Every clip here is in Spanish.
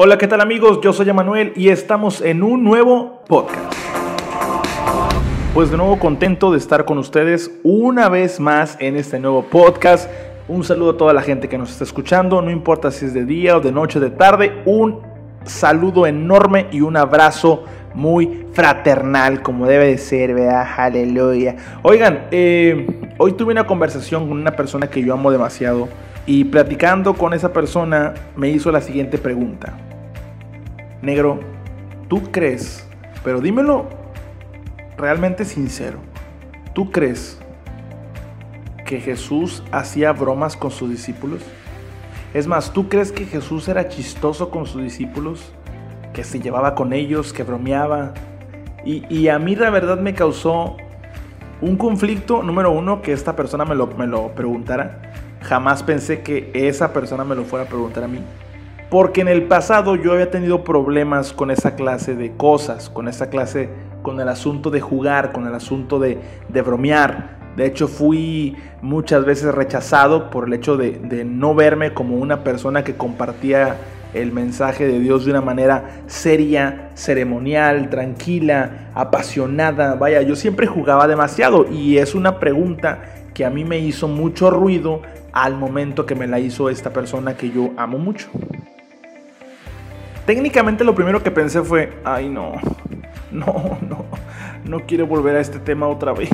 Hola, ¿qué tal amigos? Yo soy Emanuel y estamos en un nuevo podcast. Pues de nuevo contento de estar con ustedes una vez más en este nuevo podcast. Un saludo a toda la gente que nos está escuchando, no importa si es de día o de noche o de tarde, un saludo enorme y un abrazo muy fraternal como debe de ser, ¿verdad? Aleluya. Oigan, eh, hoy tuve una conversación con una persona que yo amo demasiado y platicando con esa persona me hizo la siguiente pregunta. Negro, ¿tú crees, pero dímelo realmente sincero, ¿tú crees que Jesús hacía bromas con sus discípulos? Es más, ¿tú crees que Jesús era chistoso con sus discípulos? Que se llevaba con ellos, que bromeaba. Y, a mí la verdad me causó un conflicto, número uno, que esta persona me lo, me lo preguntara. Jamás pensé que esa persona me lo fuera a preguntar a mí. Porque en el pasado yo había tenido problemas con esa clase de cosas, con esa clase, con el asunto de jugar, con el asunto de, bromear. De hecho, fui muchas veces rechazado por el hecho de, de, no verme como una persona que compartía el mensaje de Dios de una manera seria, ceremonial, tranquila, apasionada. Vaya, yo siempre jugaba demasiado y es una pregunta que a mí me hizo mucho ruido al momento que me la hizo esta persona que yo amo mucho. Técnicamente lo primero que pensé fue, ay no, no, no, no quiero volver a este tema otra vez.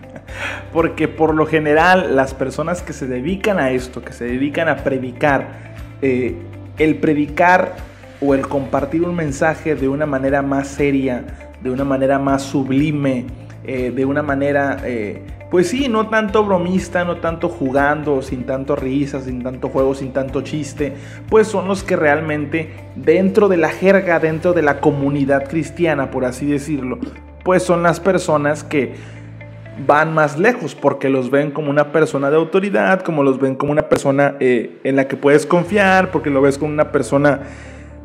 Porque por lo general las personas que se dedican a esto, que se dedican a predicar, eh, el predicar o el compartir un mensaje de una manera más seria, de una manera más sublime, eh, de una manera eh, pues sí, no tanto bromista, no tanto jugando, sin tanto risa, sin tanto juego, sin tanto chiste, pues son los que realmente dentro de la jerga, dentro de la comunidad cristiana, por así decirlo, pues son las personas que van más lejos porque los ven como una persona de autoridad, como los ven como una persona eh, en la que puedes confiar, porque lo ves como una persona,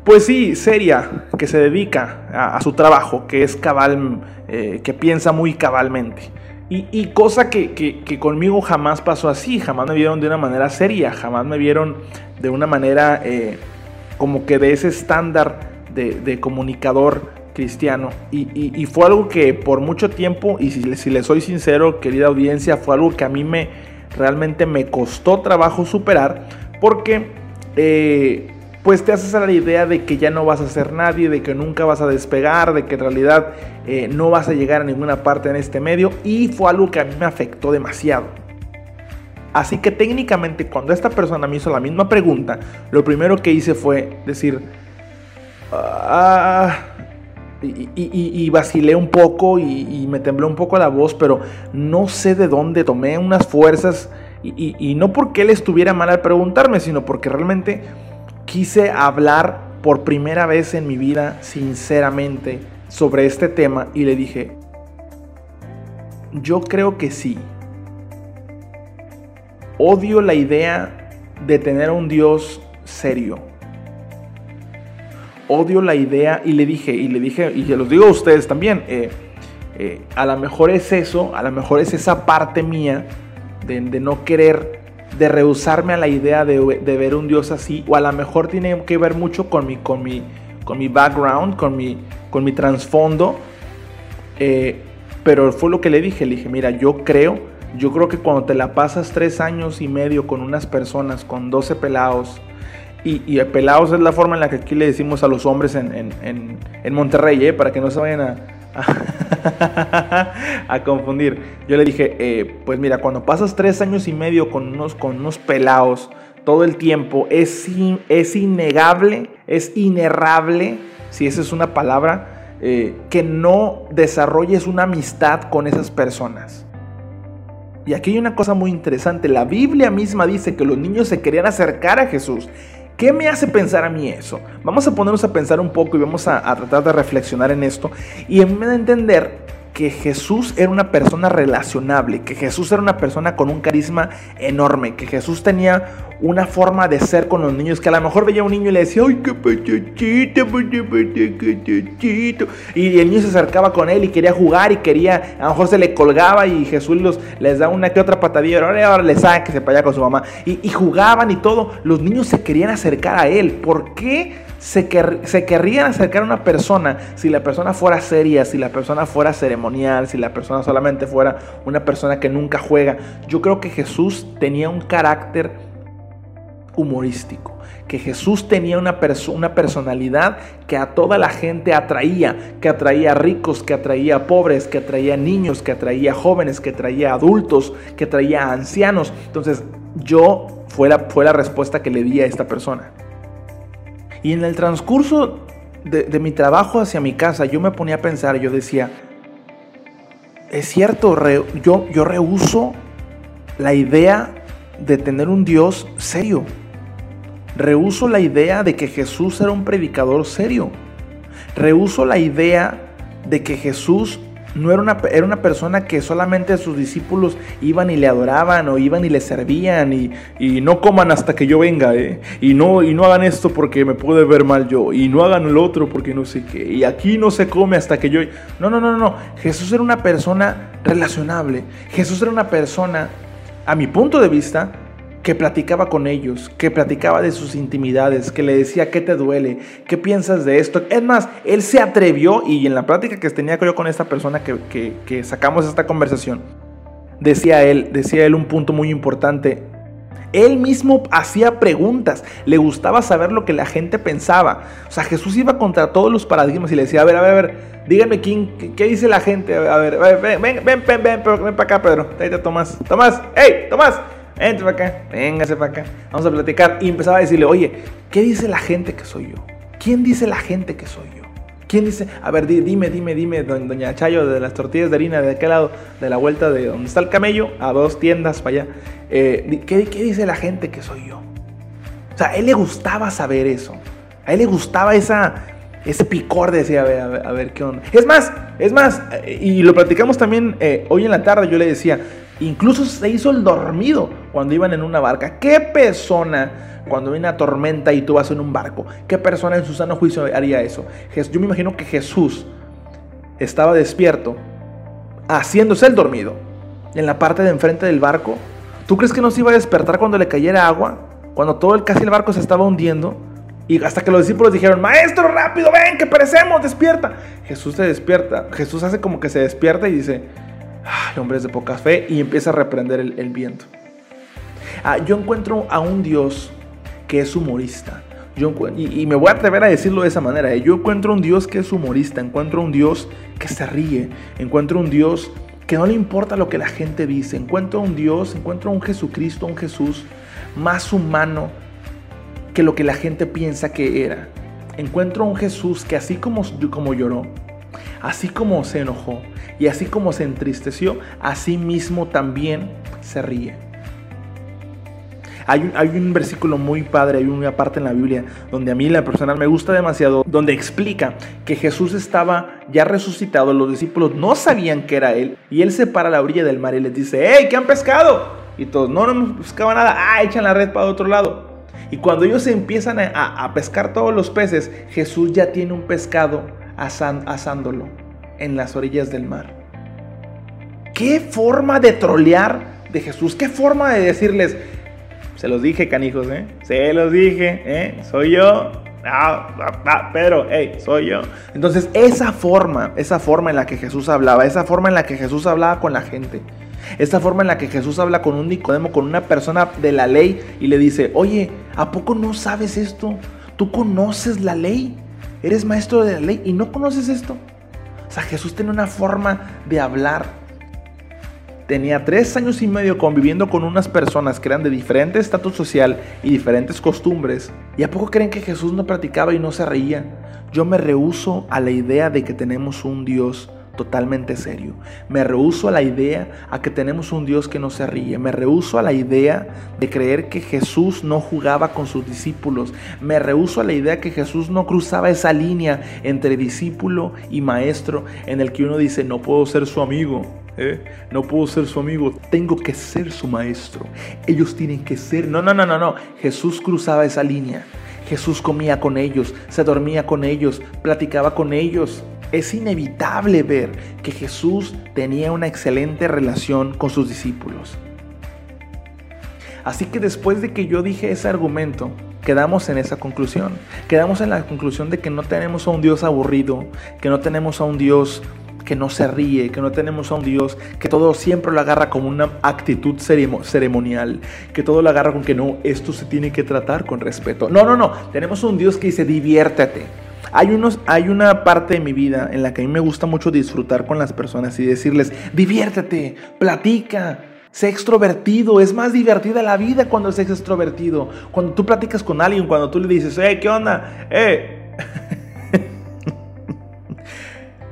pues sí, seria, que se dedica a, su trabajo, que es cabal, eh, que piensa muy cabalmente. Y, cosa que, conmigo jamás pasó así, jamás me vieron de una manera seria, jamás me vieron de una manera eh, como que de ese estándar de, comunicador cristiano. Y, fue algo que por mucho tiempo, y si, si le soy sincero, querida audiencia, fue algo que a mí me realmente me costó trabajo superar, porque eh, pues te haces a la idea de que ya no vas a ser nadie, de que nunca vas a despegar, de que en realidad eh, no vas a llegar a ninguna parte en este medio y fue algo que a mí me afectó demasiado. Así que técnicamente cuando esta persona me hizo la misma pregunta, lo primero que hice fue decir, ah, y, vacilé un poco y, me tembló un poco la voz, pero no sé de dónde tomé unas fuerzas y, no porque él estuviera mal al preguntarme, sino porque realmente quise hablar por primera vez en mi vida sinceramente sobre este tema y le dije, yo creo que sí. Odio la idea de tener un Dios serio. Odio la idea y le dije, y le dije, y se los digo a ustedes también, eh, eh, a lo mejor es eso, a lo mejor es esa parte mía de no querer de rehusarme a la idea de, ver un Dios así, o a lo mejor tiene que ver mucho con mi, con mi, con mi background, con mi, con mi trasfondo. Eh, pero fue lo que le dije, le dije, mira, yo creo, yo creo que cuando te la pasas tres años y medio con unas personas, con 12 pelados, y, y pelados es la forma en la que aquí le decimos a los hombres en, en, Monterrey, ¿eh? para que no se vayan a, a confundir. Yo le dije, eh, pues mira, cuando pasas tres años y medio con unos, con unos pelados todo el tiempo, es, es innegable, es inerrable, si esa es una palabra, eh, que no desarrolles una amistad con esas personas. Y aquí hay una cosa muy interesante. La Biblia misma dice que los niños se querían acercar a Jesús. ¿Qué me hace pensar a mí eso? Vamos a ponernos a pensar un poco y vamos a, tratar de reflexionar en esto. Y en vez de entender que Jesús era una persona relacionable, que Jesús era una persona con un carisma enorme, que Jesús tenía una forma de ser con los niños, que a lo mejor veía a un niño y le decía, ¡ay, qué pachachito, Y el niño se acercaba con él y quería jugar y quería, a lo mejor se le colgaba y Jesús los, les da una que otra patadilla, ahora, ahora le saque, se para allá con su mamá. Y, y jugaban y todo, los niños se querían acercar a él. ¿Por qué? Se, se, querrían acercar a una persona si la persona fuera seria, si la persona fuera ceremonial, si la persona solamente fuera una persona que nunca juega. Yo creo que Jesús tenía un carácter humorístico que Jesús tenía una, una personalidad que a toda la gente atraía, que atraía a ricos, que atraía a pobres, que atraía a niños, que atraía a jóvenes, que atraía a adultos, que atraía a ancianos. Entonces yo fue la, fue la respuesta que le di a esta persona. Y en el transcurso de, mi trabajo hacia mi casa, yo me ponía a pensar, yo decía, es cierto, yo, yo rehuso la idea de tener un Dios serio. Rehuso la idea de que Jesús era un predicador serio. Rehuso la idea de que Jesús no era una, era una persona que solamente sus discípulos iban y le adoraban o iban y le servían y, no coman hasta que yo venga, ¿eh? y, no, y no hagan esto porque me puede ver mal yo, y no hagan el otro porque no sé qué, y aquí no se come hasta que yo... No, no, no, no, Jesús era una persona relacionable, Jesús era una persona, a mi punto de vista, que platicaba con ellos, que platicaba de sus intimidades, que le decía qué te duele, qué piensas de esto. Es más, él se atrevió y en la plática que tenía yo con esta persona que, que, sacamos esta conversación, decía él, decía él un punto muy importante. Él mismo hacía preguntas, le gustaba saber lo que la gente pensaba. O sea, Jesús iba contra todos los paradigmas y le decía, a ver, a ver, a ver, díganme quién, qué dice la gente. A ver, a ver, ven, ven, ven, ven, ven, ven, para acá, Pedro. Ahí te Tomás. Tomás, hey, Tomás, entre para acá, véngase para acá, vamos a platicar. Y empezaba a decirle, oye, ¿qué dice la gente que soy yo? ¿Quién dice la gente que soy yo? ¿Quién dice? A ver, dime, dime, dime, doña Chayo, de las tortillas de harina, ¿de qué lado? De la vuelta de donde está el camello, a dos tiendas para allá. Eh, ¿qué, dice la gente que soy yo? O sea, a él le gustaba saber eso. A él le gustaba esa, ese picor de decir, a ver, a ver, qué onda. Es más, es más, y lo platicamos también eh, hoy en la tarde, yo le decía, Incluso se hizo el dormido cuando iban en una barca. ¿Qué persona, cuando viene una tormenta y tú vas en un barco, qué persona en su sano juicio haría eso? Yo me imagino que Jesús estaba despierto, haciéndose el dormido, en la parte de enfrente del barco. ¿Tú crees que no se iba a despertar cuando le cayera agua? Cuando todo el, casi el barco se estaba hundiendo. Y hasta que los discípulos dijeron, maestro, rápido, ven, que perecemos, despierta. Jesús se despierta. Jesús hace como que se despierta y dice, Ay, hombres de poca fe, y empieza a reprender el, viento. Ah, yo encuentro a un Dios que es humorista. Yo, y, y, me voy a atrever a decirlo de esa manera. ¿eh? Yo encuentro un Dios que es humorista, encuentro un Dios que se ríe, encuentro un Dios que no le importa lo que la gente dice, encuentro un Dios, encuentro un Jesucristo, un Jesús más humano que lo que la gente piensa que era. Encuentro un Jesús que así como, como lloró, así como se enojó, y así como se entristeció, así mismo también se ríe. Hay un, hay un, versículo muy padre, hay una parte en la Biblia donde a mí la personal me gusta demasiado, donde explica que Jesús estaba ya resucitado, los discípulos no sabían que era Él, y Él se para a la orilla del mar y les dice, ¡Hey, qué han pescado! Y todos, no, no hemos pescado nada, ¡ah, echan la red para otro lado! Y cuando ellos empiezan a, a pescar todos los peces, Jesús ya tiene un pescado asándolo en las orillas del mar. Qué forma de trolear de Jesús, qué forma de decirles, se los dije canijos, ¿eh? Se los dije, ¿eh? Soy yo. Ah, ah, ah, hey, soy yo. Entonces, esa forma, esa forma en la que Jesús hablaba, esa forma en la que Jesús hablaba con la gente, esa forma en la que Jesús habla con un Nicodemo, con una persona de la ley y le dice, oye, ¿a poco no sabes esto? ¿Tú conoces la ley? Eres maestro de la ley y no conoces esto. O sea, Jesús tiene una forma de hablar. Tenía tres años y medio conviviendo con unas personas que eran de diferente estatus social y diferentes costumbres. ¿Y a poco creen que Jesús no practicaba y no se reía? Yo me rehuso a la idea de que tenemos un Dios totalmente serio. Me rehuso a la idea a que tenemos un Dios que no se ríe. Me rehuso a la idea de creer que Jesús no jugaba con sus discípulos. Me rehuso a la idea que Jesús no cruzaba esa línea entre discípulo y maestro en el que uno dice, no puedo ser su amigo. ¿eh? No puedo ser su amigo, tengo que ser su maestro. Ellos tienen que ser... No, no, no, no, no. Jesús cruzaba esa línea. Jesús comía con ellos, se dormía con ellos, platicaba con ellos es inevitable ver que Jesús tenía una excelente relación con sus discípulos. Así que después de que yo dije ese argumento, quedamos en esa conclusión. Quedamos en la conclusión de que no tenemos a un Dios aburrido, que no tenemos a un Dios que no se ríe, que no tenemos a un Dios que todo siempre lo agarra como una actitud ceremonial, que todo lo agarra con que no, esto se tiene que tratar con respeto. No, no, no, tenemos un Dios que dice diviértete. Hay, unos, hay una parte de mi vida en la que a mí me gusta mucho disfrutar con las personas y decirles, diviértete, platica, Sé extrovertido, es más divertida la vida cuando seas extrovertido. Cuando tú platicas con alguien, cuando tú le dices, hey, ¿qué onda? Eh.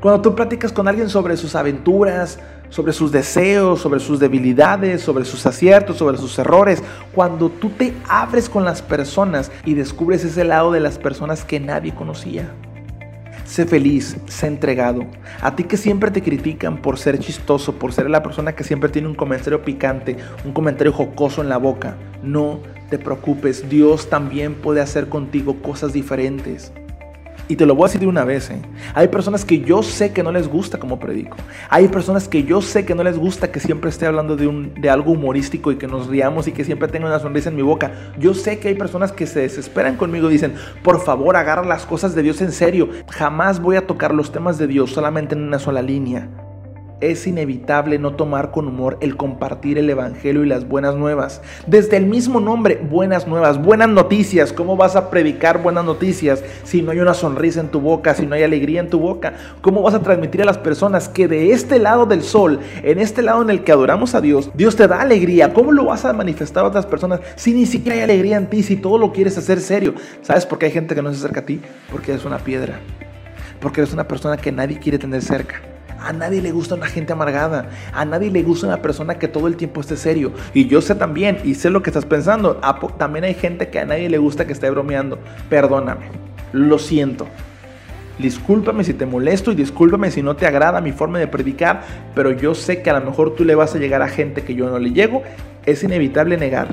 cuando tú platicas con alguien sobre sus aventuras, sobre sus deseos, sobre sus debilidades, sobre sus aciertos, sobre sus errores. Cuando tú te abres con las personas y descubres ese lado de las personas que nadie conocía. Sé feliz, sé entregado. A ti que siempre te critican por ser chistoso, por ser la persona que siempre tiene un comentario picante, un comentario jocoso en la boca. No te preocupes, Dios también puede hacer contigo cosas diferentes. Y te lo voy a decir de una vez, ¿eh? hay personas que yo sé que no les gusta como predico. Hay personas que yo sé que no les gusta que siempre esté hablando de, un, de algo humorístico y que nos riamos y que siempre tenga una sonrisa en mi boca. Yo sé que hay personas que se desesperan conmigo y dicen, por favor, agarra las cosas de Dios en serio. Jamás voy a tocar los temas de Dios solamente en una sola línea es inevitable no tomar con humor el compartir el Evangelio y las buenas nuevas. Desde el mismo nombre, buenas nuevas, buenas noticias. ¿Cómo vas a predicar buenas noticias si no hay una sonrisa en tu boca, si no hay alegría en tu boca? ¿Cómo vas a transmitir a las personas que de este lado del sol, en este lado en el que adoramos a Dios, Dios te da alegría? ¿Cómo lo vas a manifestar a otras personas si ni siquiera hay alegría en ti, si todo lo quieres hacer serio? ¿Sabes por qué hay gente que no se acerca a ti? Porque eres una piedra. Porque eres una persona que nadie quiere tener cerca. A nadie le gusta una gente amargada. A nadie le gusta una persona que todo el tiempo esté serio. Y yo sé también, y sé lo que estás pensando. También hay gente que a nadie le gusta que esté bromeando. Perdóname. Lo siento. Discúlpame si te molesto y discúlpame si no te agrada mi forma de predicar, pero yo sé que a lo mejor tú le vas a llegar a gente que yo no le llego. Es inevitable negar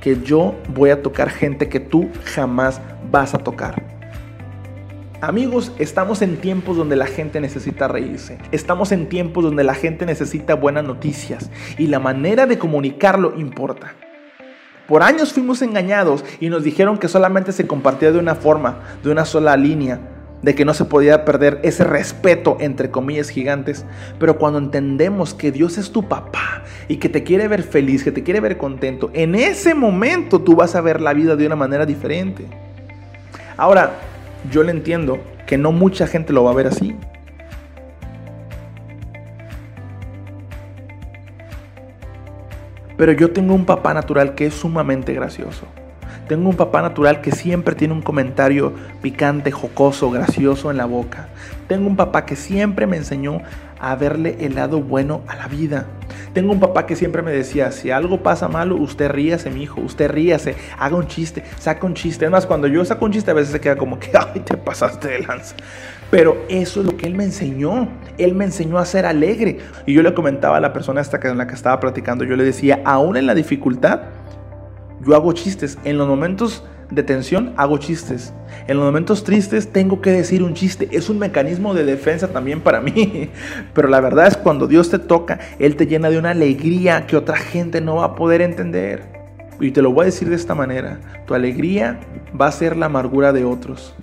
que yo voy a tocar gente que tú jamás vas a tocar. Amigos, estamos en tiempos donde la gente necesita reírse. Estamos en tiempos donde la gente necesita buenas noticias y la manera de comunicarlo importa. Por años fuimos engañados y nos dijeron que solamente se compartía de una forma, de una sola línea, de que no se podía perder ese respeto entre comillas gigantes. Pero cuando entendemos que Dios es tu papá y que te quiere ver feliz, que te quiere ver contento, en ese momento tú vas a ver la vida de una manera diferente. Ahora, yo le entiendo que no mucha gente lo va a ver así. Pero yo tengo un papá natural que es sumamente gracioso. Tengo un papá natural que siempre tiene un comentario picante, jocoso, gracioso en la boca. Tengo un papá que siempre me enseñó a verle el lado bueno a la vida. Tengo un papá que siempre me decía, si algo pasa malo, usted ríase, mi hijo, usted ríase, haga un chiste, saca un chiste. Además, cuando yo saco un chiste a veces se queda como que, ay, te pasaste de lanza. Pero eso es lo que él me enseñó. Él me enseñó a ser alegre. Y yo le comentaba a la persona hasta con la que estaba platicando, yo le decía, aún en la dificultad, yo hago chistes. En los momentos de tensión hago chistes. En los momentos tristes tengo que decir un chiste. Es un mecanismo de defensa también para mí. Pero la verdad es cuando Dios te toca, Él te llena de una alegría que otra gente no va a poder entender. Y te lo voy a decir de esta manera. Tu alegría va a ser la amargura de otros.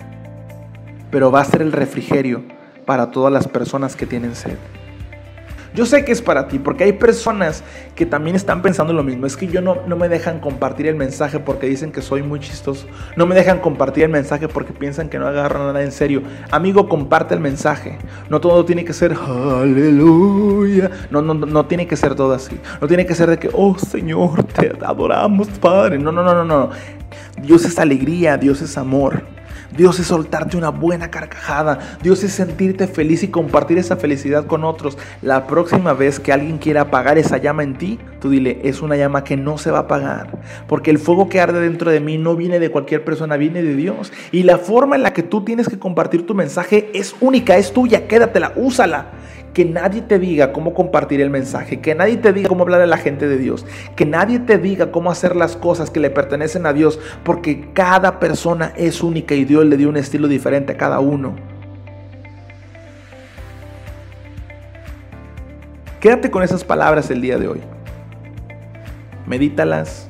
Pero va a ser el refrigerio para todas las personas que tienen sed. Yo sé que es para ti, porque hay personas que también están pensando lo mismo. Es que yo no, no me dejan compartir el mensaje porque dicen que soy muy chistoso. No me dejan compartir el mensaje porque piensan que no agarran nada en serio. Amigo, comparte el mensaje. No todo tiene que ser aleluya. No, no, no tiene que ser todo así. No tiene que ser de que, oh Señor, te adoramos, Padre. No, no, no, no, no. Dios es alegría, Dios es amor. Dios es soltarte una buena carcajada. Dios es sentirte feliz y compartir esa felicidad con otros. La próxima vez que alguien quiera apagar esa llama en ti, tú dile, es una llama que no se va a apagar. Porque el fuego que arde dentro de mí no viene de cualquier persona, viene de Dios. Y la forma en la que tú tienes que compartir tu mensaje es única, es tuya. Quédatela, úsala que nadie te diga cómo compartir el mensaje, que nadie te diga cómo hablar a la gente de Dios, que nadie te diga cómo hacer las cosas que le pertenecen a Dios, porque cada persona es única y Dios le dio un estilo diferente a cada uno. Quédate con esas palabras el día de hoy. Medítalas,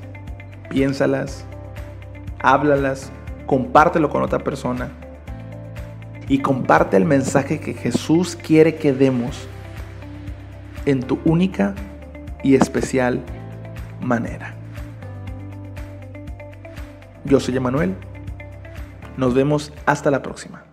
piénsalas háblalas, compártelo con otra persona y comparte el mensaje que Jesús quiere que demos en tu única y especial manera. Yo soy Emanuel. Nos vemos hasta la próxima.